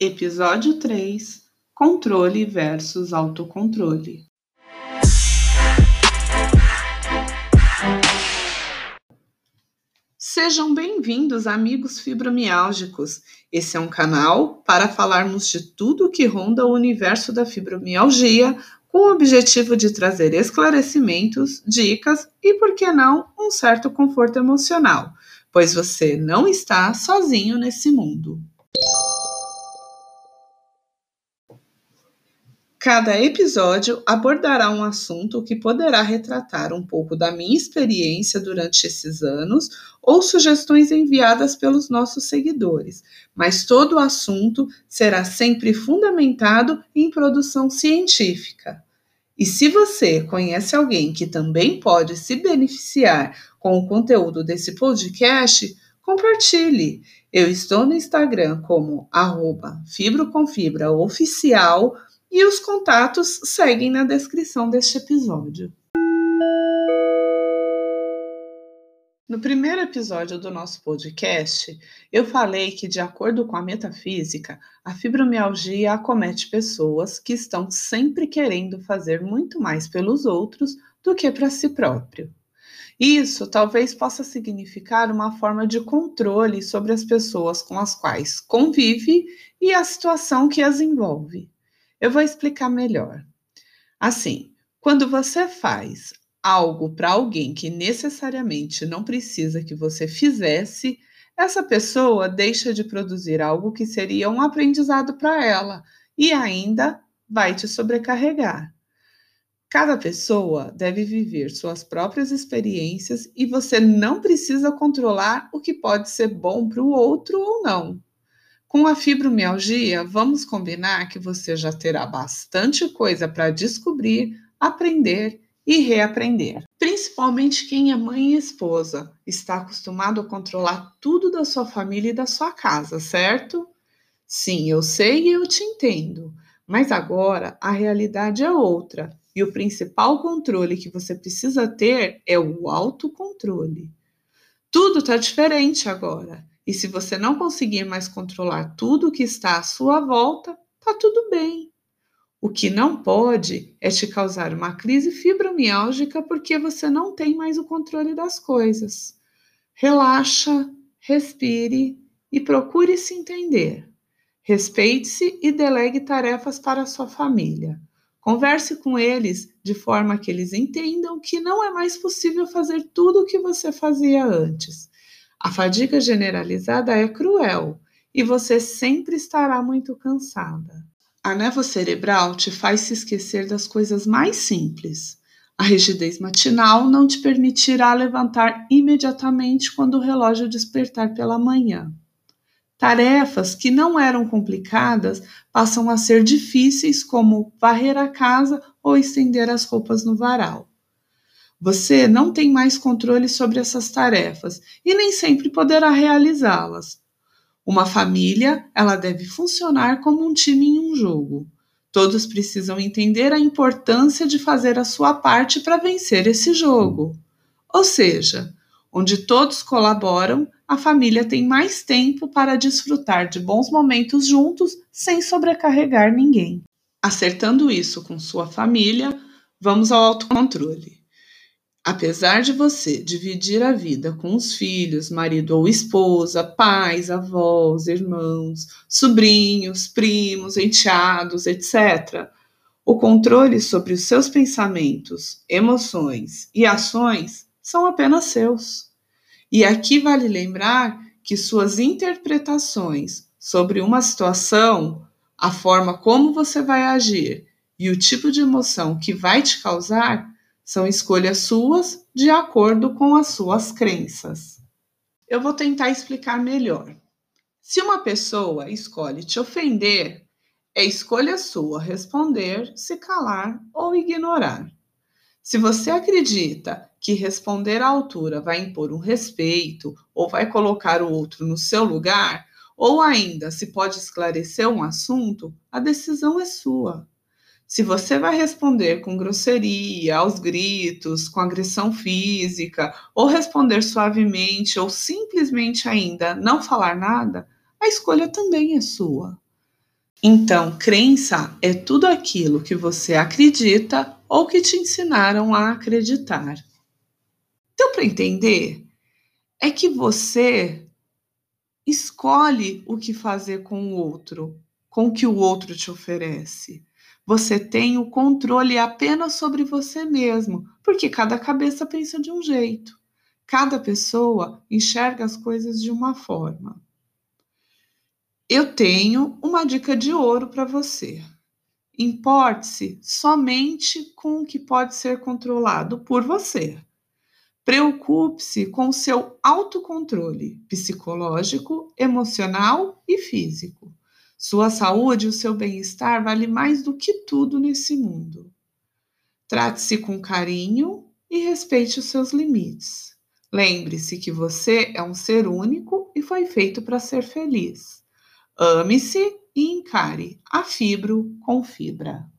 Episódio 3 Controle versus autocontrole. Sejam bem-vindos, amigos fibromiálgicos. Esse é um canal para falarmos de tudo que ronda o universo da fibromialgia, com o objetivo de trazer esclarecimentos, dicas e, por que não, um certo conforto emocional, pois você não está sozinho nesse mundo. Cada episódio abordará um assunto que poderá retratar um pouco da minha experiência durante esses anos ou sugestões enviadas pelos nossos seguidores, mas todo o assunto será sempre fundamentado em produção científica. E se você conhece alguém que também pode se beneficiar com o conteúdo desse podcast, compartilhe. Eu estou no Instagram como arroba fibroconfibraoficial e os contatos seguem na descrição deste episódio. No primeiro episódio do nosso podcast, eu falei que, de acordo com a metafísica, a fibromialgia acomete pessoas que estão sempre querendo fazer muito mais pelos outros do que para si próprio. Isso talvez possa significar uma forma de controle sobre as pessoas com as quais convive e a situação que as envolve. Eu vou explicar melhor. Assim, quando você faz algo para alguém que necessariamente não precisa que você fizesse, essa pessoa deixa de produzir algo que seria um aprendizado para ela e ainda vai te sobrecarregar. Cada pessoa deve viver suas próprias experiências e você não precisa controlar o que pode ser bom para o outro ou não. Com a fibromialgia, vamos combinar que você já terá bastante coisa para descobrir, aprender e reaprender. Principalmente quem é mãe e esposa, está acostumado a controlar tudo da sua família e da sua casa, certo? Sim, eu sei e eu te entendo, mas agora a realidade é outra e o principal controle que você precisa ter é o autocontrole. Tudo está diferente agora. E se você não conseguir mais controlar tudo que está à sua volta, tá tudo bem. O que não pode é te causar uma crise fibromiálgica porque você não tem mais o controle das coisas. Relaxa, respire e procure se entender. Respeite-se e delegue tarefas para a sua família. Converse com eles de forma que eles entendam que não é mais possível fazer tudo o que você fazia antes a fadiga generalizada é cruel e você sempre estará muito cansada. A névoa cerebral te faz se esquecer das coisas mais simples. A rigidez matinal não te permitirá levantar imediatamente quando o relógio despertar pela manhã. Tarefas que não eram complicadas passam a ser difíceis, como varrer a casa ou estender as roupas no varal. Você não tem mais controle sobre essas tarefas e nem sempre poderá realizá-las. Uma família, ela deve funcionar como um time em um jogo. Todos precisam entender a importância de fazer a sua parte para vencer esse jogo. Ou seja, onde todos colaboram, a família tem mais tempo para desfrutar de bons momentos juntos sem sobrecarregar ninguém. Acertando isso com sua família, vamos ao autocontrole. Apesar de você dividir a vida com os filhos, marido ou esposa, pais, avós, irmãos, sobrinhos, primos, enteados, etc., o controle sobre os seus pensamentos, emoções e ações são apenas seus. E aqui vale lembrar que suas interpretações sobre uma situação, a forma como você vai agir e o tipo de emoção que vai te causar são escolhas suas de acordo com as suas crenças. Eu vou tentar explicar melhor. Se uma pessoa escolhe te ofender, é escolha sua responder, se calar ou ignorar. Se você acredita que responder à altura vai impor um respeito ou vai colocar o outro no seu lugar, ou ainda se pode esclarecer um assunto, a decisão é sua. Se você vai responder com grosseria, aos gritos, com agressão física, ou responder suavemente, ou simplesmente ainda não falar nada, a escolha também é sua. Então, crença é tudo aquilo que você acredita ou que te ensinaram a acreditar. Deu para entender? É que você escolhe o que fazer com o outro, com o que o outro te oferece. Você tem o controle apenas sobre você mesmo, porque cada cabeça pensa de um jeito. Cada pessoa enxerga as coisas de uma forma. Eu tenho uma dica de ouro para você. Importe-se somente com o que pode ser controlado por você. Preocupe-se com seu autocontrole psicológico, emocional e físico. Sua saúde e o seu bem-estar vale mais do que tudo nesse mundo. Trate-se com carinho e respeite os seus limites. Lembre-se que você é um ser único e foi feito para ser feliz. Ame-se e encare a fibro com fibra.